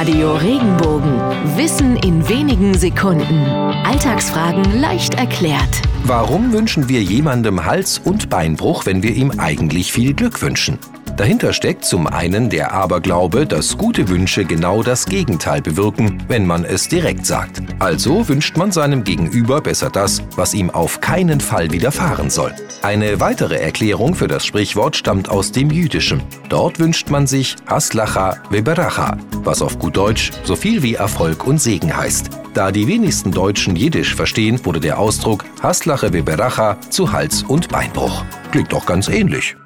Radio Regenbogen. Wissen in wenigen Sekunden. Alltagsfragen leicht erklärt. Warum wünschen wir jemandem Hals- und Beinbruch, wenn wir ihm eigentlich viel Glück wünschen? Dahinter steckt zum einen der Aberglaube, dass gute Wünsche genau das Gegenteil bewirken, wenn man es direkt sagt. Also wünscht man seinem Gegenüber besser das, was ihm auf keinen Fall widerfahren soll. Eine weitere Erklärung für das Sprichwort stammt aus dem Jüdischen. Dort wünscht man sich Haslacha Weberacha, was auf gut Deutsch so viel wie Erfolg und Segen heißt. Da die wenigsten Deutschen Jiddisch verstehen, wurde der Ausdruck Haslache Weberacha zu Hals- und Beinbruch. Klingt doch ganz ähnlich.